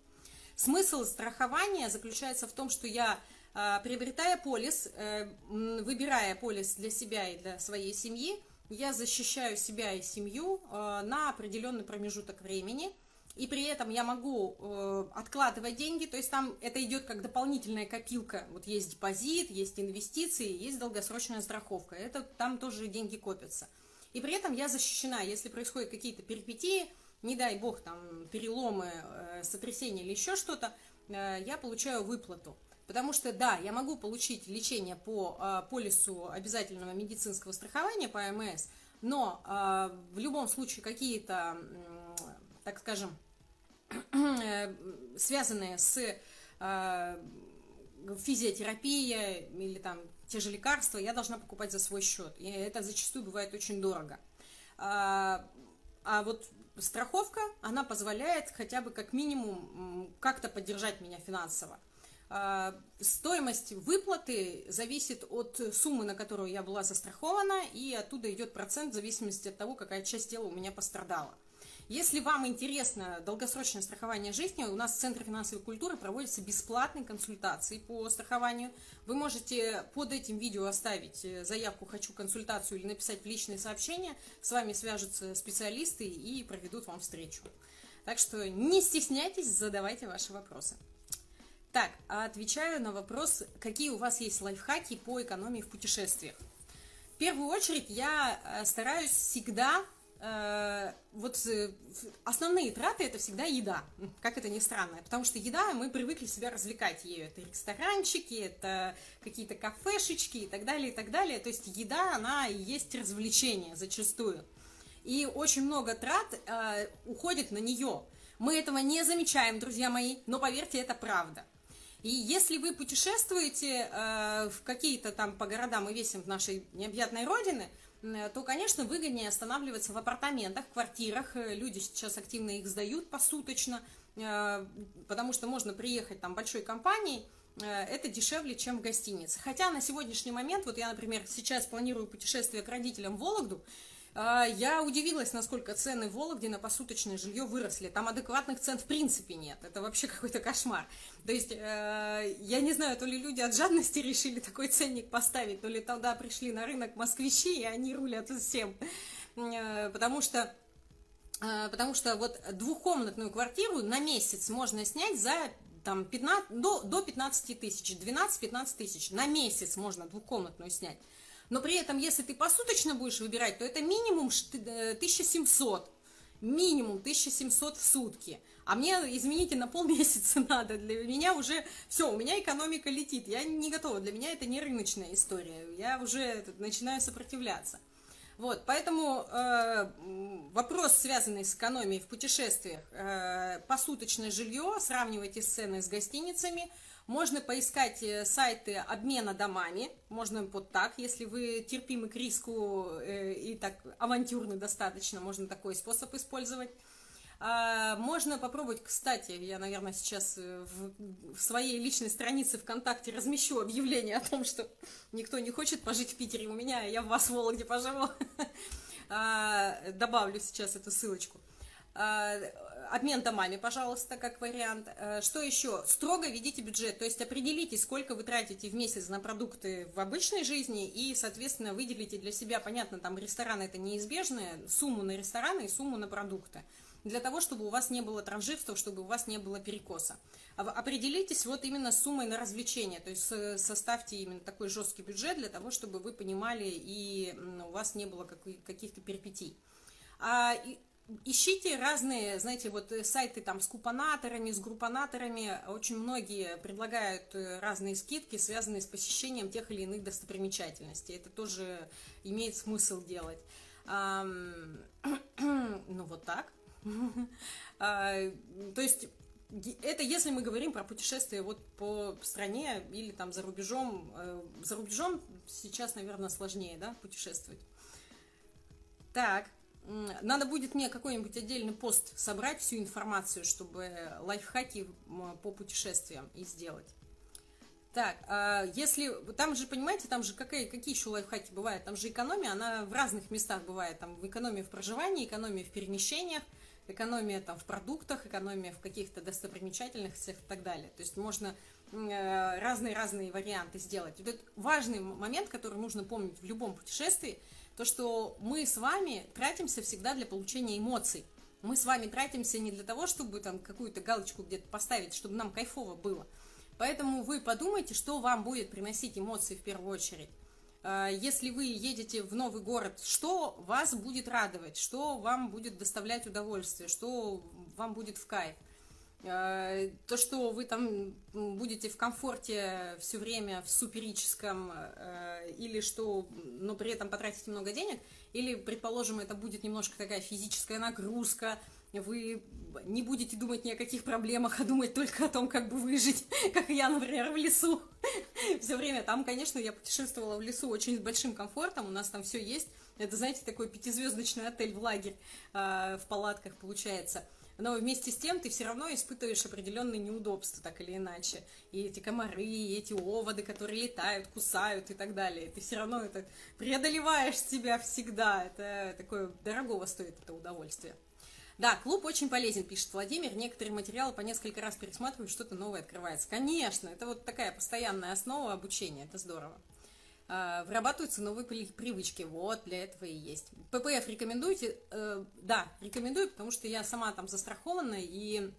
Смысл страхования заключается в том, что я а, приобретая полис, э, выбирая полис для себя и для своей семьи, я защищаю себя и семью э, на определенный промежуток времени, и при этом я могу э, откладывать деньги, то есть там это идет как дополнительная копилка. Вот есть депозит, есть инвестиции, есть долгосрочная страховка. Это там тоже деньги копятся. И при этом я защищена, если происходят какие-то перипетии, не дай бог, там переломы, сотрясения или еще что-то, я получаю выплату. Потому что, да, я могу получить лечение по э, полису обязательного медицинского страхования по АМС, но э, в любом случае какие-то, так скажем, [clears throat] связанные с э, физиотерапией или там те же лекарства, я должна покупать за свой счет. И это зачастую бывает очень дорого. А, а вот страховка, она позволяет хотя бы как минимум как-то поддержать меня финансово. А, стоимость выплаты зависит от суммы, на которую я была застрахована, и оттуда идет процент в зависимости от того, какая часть тела у меня пострадала. Если вам интересно долгосрочное страхование жизни, у нас в Центре финансовой культуры проводятся бесплатные консультации по страхованию. Вы можете под этим видео оставить э, заявку «Хочу консультацию» или написать в личные сообщения. С вами свяжутся специалисты и проведут вам встречу. Так что не стесняйтесь, задавайте ваши вопросы. Так, отвечаю на вопрос, какие у вас есть лайфхаки по экономии в путешествиях. В первую очередь я э, стараюсь всегда э, вот э, основные траты это всегда еда, как это ни странно, потому что еда, мы привыкли себя развлекать ею, это ресторанчики, это какие-то кафешечки и так далее, и так далее, то есть еда, она и есть развлечение зачастую, и очень много трат э, уходит на нее, мы этого не замечаем, друзья мои, но поверьте, это правда. И если вы путешествуете э, в какие-то там по городам и весим нашей необъятной родины, то, конечно, выгоднее останавливаться в апартаментах, квартирах. Э, люди сейчас активно их сдают посуточно, э, потому что можно приехать там большой компанией, э, это дешевле, чем в гостинице. Хотя на сегодняшний момент, вот я, например, сейчас планирую путешествие к родителям в Вологду, я удивилась, насколько цены в Вологде на посуточное жилье выросли. Там адекватных цен в принципе нет. Это вообще [laughs] какой-то кошмар. То есть, э, я не знаю, то ли люди от жадности [laughs] решили такой ценник поставить, то ли тогда пришли на рынок москвичи, и они рулят всем. Э, потому что э, Потому что вот двухкомнатную квартиру на месяц можно снять за там, 15, до, до 15 тысяч, 12-15 тысяч. На месяц можно двухкомнатную снять но при этом, если ты посуточно будешь выбирать, то это минимум 1700, э, минимум 1700 в сутки. А мне, извините, на полмесяца [laughs] надо. Для меня уже все, у меня экономика летит. Я не готова. Для меня это не рыночная история. Я уже начинаю сопротивляться. Вот, поэтому э, вопрос, связанный с экономией в путешествиях, э, посуточное жилье, сравнивайте цены с гостиницами – можно поискать э, сайты обмена домами, можно вот так, если вы терпимы к риску э, и так авантюрны достаточно, можно такой способ использовать. А, можно попробовать, кстати, я, наверное, сейчас э, в, своей личной странице ВКонтакте размещу объявление о том, что никто не хочет пожить в Питере у меня, я в вас Вологде поживу. [laughs] А, добавлю сейчас эту ссылочку. Обмен домами, пожалуйста, как вариант. Э, что еще? Строго ведите бюджет, то есть определите, сколько вы тратите в месяц на продукты в обычной жизни и, соответственно, выделите для себя, понятно, там рестораны это неизбежное, сумму на рестораны и сумму на продукты для того, чтобы у вас не было транжирства, чтобы у вас не было перекоса. Определитесь вот именно с суммой на развлечения, то есть составьте именно такой жесткий бюджет для того, чтобы вы понимали и у вас не было каких-то перипетий. А, ищите разные, знаете, вот э, сайты там с купонаторами, с группонаторами. Очень многие предлагают э, разные скидки, связанные с посещением тех или иных достопримечательностей. Это тоже имеет смысл делать. [clears throat] Ну, вот так. [laughs] А, то есть это если мы говорим про путешествия вот по стране или там за рубежом. Э, за рубежом сейчас, наверное, сложнее, да, путешествовать. Так, надо будет мне какой-нибудь отдельный пост собрать, всю информацию, чтобы лайфхаки по путешествиям и сделать. Так, а если, там же, понимаете, там же какие, какие еще лайфхаки бывают? Там же экономия, она в разных местах бывает. Там экономия в проживании, экономия в перемещениях, экономия там в продуктах, экономия в каких-то достопримечательностях и так далее. То есть можно э, разные-разные варианты сделать. Вот это важный момент, который нужно помнить в любом путешествии – то, что мы с вами тратимся всегда для получения эмоций. Мы с вами тратимся не для того, чтобы там какую-то галочку где-то поставить, чтобы нам кайфово было. Поэтому вы подумайте, что вам будет приносить эмоции в первую очередь. А, если вы едете в новый город, что вас будет радовать, что вам будет доставлять удовольствие, что вам будет в кайф – то, что вы там будете в комфорте все время в суперическом, э, или что, но при этом потратите много денег, или, предположим, это будет немножко такая физическая нагрузка, вы не будете думать ни о каких проблемах, а думать только о том, как бы выжить, [laughs] как я, например, в лесу. [laughs] Все время там, конечно, я путешествовала в лесу очень с большим комфортом, у нас там все есть. Это, знаете, такой пятизвездочный отель в лагерь э, в палатках получается – но вместе с тем ты все равно испытываешь определенные неудобства, так или иначе. И эти комары, и эти оводы, которые летают, кусают и так далее. Ты все равно это преодолеваешь себя всегда. Это такое дорогого стоит это удовольствие. Да, клуб очень полезен, пишет Владимир. Некоторые материалы по несколько раз пересматривают, что-то новое открывается. Конечно, это вот такая постоянная основа обучения, это здорово. А, вырабатываются новые привычки. Вот, для этого и есть. ППФ рекомендуете? Э, да, рекомендую, потому что я сама там застрахована, и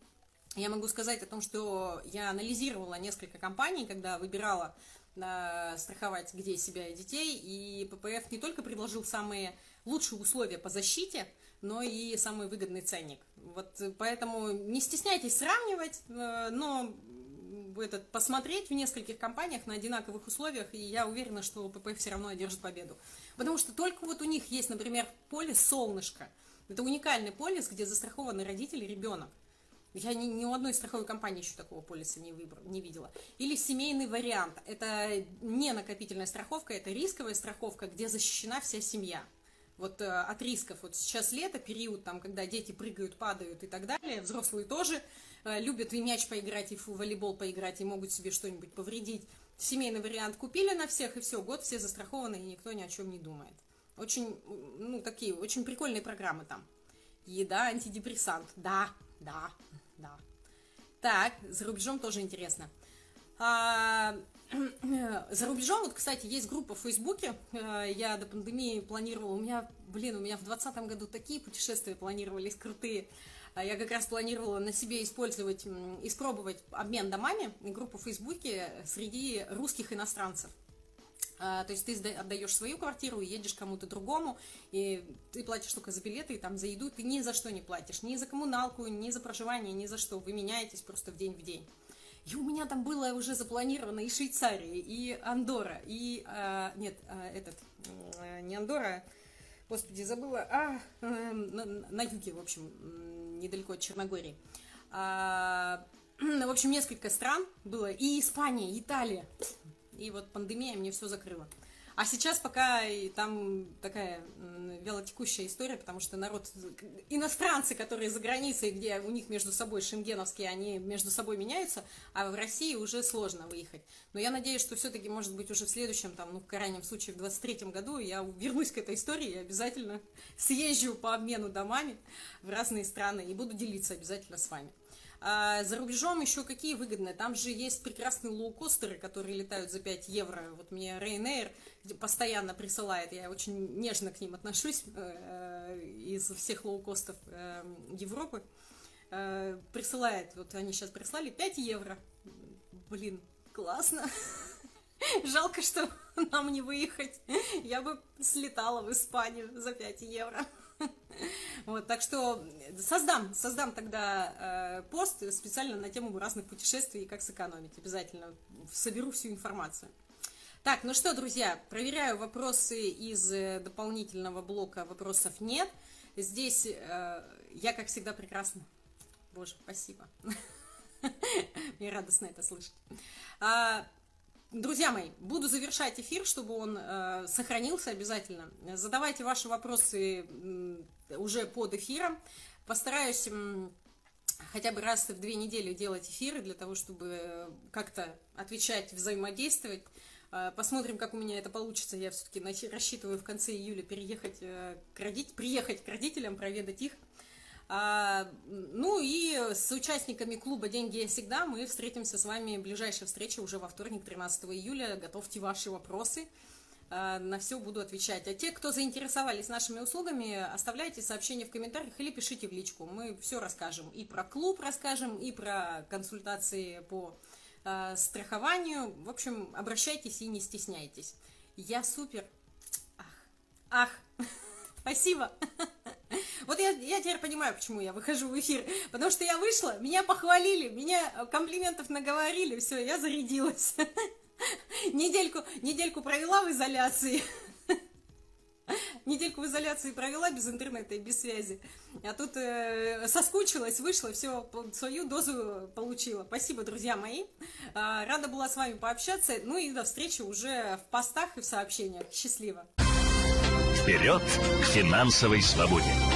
Я могу сказать о том, что я анализировала несколько компаний, когда выбирала э, страховать где себя и детей, и ППФ не только предложил самые лучшие условия по защите, но и самый выгодный ценник. Вот поэтому не стесняйтесь сравнивать, э, но этот, посмотреть в нескольких компаниях на одинаковых условиях, и я уверена, что ППФ все равно одержит победу. Потому что только вот у них есть, например, полис «Солнышко». Это уникальный полис, где застрахованы родители ребенок. Я ни, ни у одной страховой компании еще такого полиса не, выбрал, не видела. Или семейный вариант. Это не накопительная страховка, это рисковая страховка, где защищена вся семья. Вот э, от рисков. Вот сейчас лето, период, там, когда дети прыгают, падают и так далее. Взрослые тоже любят и мяч поиграть, и в волейбол поиграть, и могут себе что-нибудь повредить. Семейный вариант купили на всех, и все, год все застрахованы, и никто ни о чем не думает. Очень, ну, такие, очень прикольные программы там. Еда, антидепрессант. Да, да, да. Так, за рубежом тоже интересно. А, [clears throat] за рубежом, вот, кстати, есть группа в Фейсбуке. Э, я до пандемии планировала, у меня, блин, у меня в 2020 году такие путешествия планировались крутые. А я как раз планировала на себе использовать, испробовать обмен домами, группу в Фейсбуке среди русских иностранцев. А, то есть ты отдаешь свою квартиру и едешь кому-то другому, и ты платишь только за билеты и там за еду, ты ни за что не платишь, ни за коммуналку, ни за проживание, ни за что. Вы меняетесь просто в день в день. И у меня там было уже запланировано и Швейцария, и Андора, и... Э, нет, э, этот... Э, не Андора, господи, забыла. А, э, на, на юге, в общем, недалеко от Черногории. А, [clears throat] в общем, несколько стран было. И Испания, и Италия и вот пандемия мне все закрыла. А сейчас пока и там такая вялотекущая история, потому что народ, иностранцы, которые за границей, где у них между собой шенгеновские, они между собой меняются, а в России уже сложно выехать. Но я надеюсь, что все-таки, может быть, уже в следующем, там, ну, в крайнем случае, в 23 году я вернусь к этой истории и обязательно [laughs] съезжу по обмену домами в разные страны и буду делиться обязательно с вами. А за рубежом еще какие выгодные? Там же есть прекрасные лоукостеры, которые летают за 5 евро. Вот мне Ryanair постоянно присылает, я очень нежно к ним отношусь э, из всех лоукостов э, Европы. Э, присылает, вот они сейчас прислали 5 евро. Блин, классно. [laughs] Жалко, что [laughs] нам не выехать. Я бы слетала в Испанию за 5 евро. [laughs] Вот, так что создам, создам тогда э, пост специально на тему разных путешествий и как сэкономить. Обязательно соберу всю информацию. Так, ну что, друзья, проверяю вопросы из э, дополнительного блока «Вопросов нет». Здесь э, я, как всегда, прекрасна. Боже, спасибо. [laughs] Мне радостно это слышать. А, Друзья мои, буду завершать эфир, чтобы он э, сохранился обязательно. Задавайте ваши вопросы э, уже под эфиром. Постараюсь э, хотя бы раз в две недели делать эфиры для того, чтобы как-то отвечать, взаимодействовать. Э, посмотрим, как у меня это получится. Я все-таки рассчитываю в конце июля переехать э, к родителям, приехать к родителям, проведать их. А, ну и с участниками клуба «Деньги я всегда» мы встретимся с вами. Ближайшая встреча уже во вторник, 13 июля. Готовьте ваши вопросы. А, на все буду отвечать. А те, кто заинтересовались нашими услугами, оставляйте сообщения в комментариях или пишите в личку. Мы все расскажем. И про клуб расскажем, и про консультации по э, страхованию. В общем, обращайтесь и не стесняйтесь. Я супер. Ах, ах. [laughs] Спасибо. [laughs] Вот я, я теперь понимаю, почему я выхожу в эфир. Потому что я вышла, меня похвалили, меня комплиментов наговорили, все, я зарядилась. [laughs] Недельку, недельку провела в изоляции. [laughs] Недельку в изоляции провела без интернета и без связи. А тут э, соскучилась, вышла, все, свою дозу получила. Спасибо, друзья мои. Э, рада была с вами пообщаться. Ну и до встречи уже в постах и в сообщениях. Счастливо. Вперед к финансовой свободе!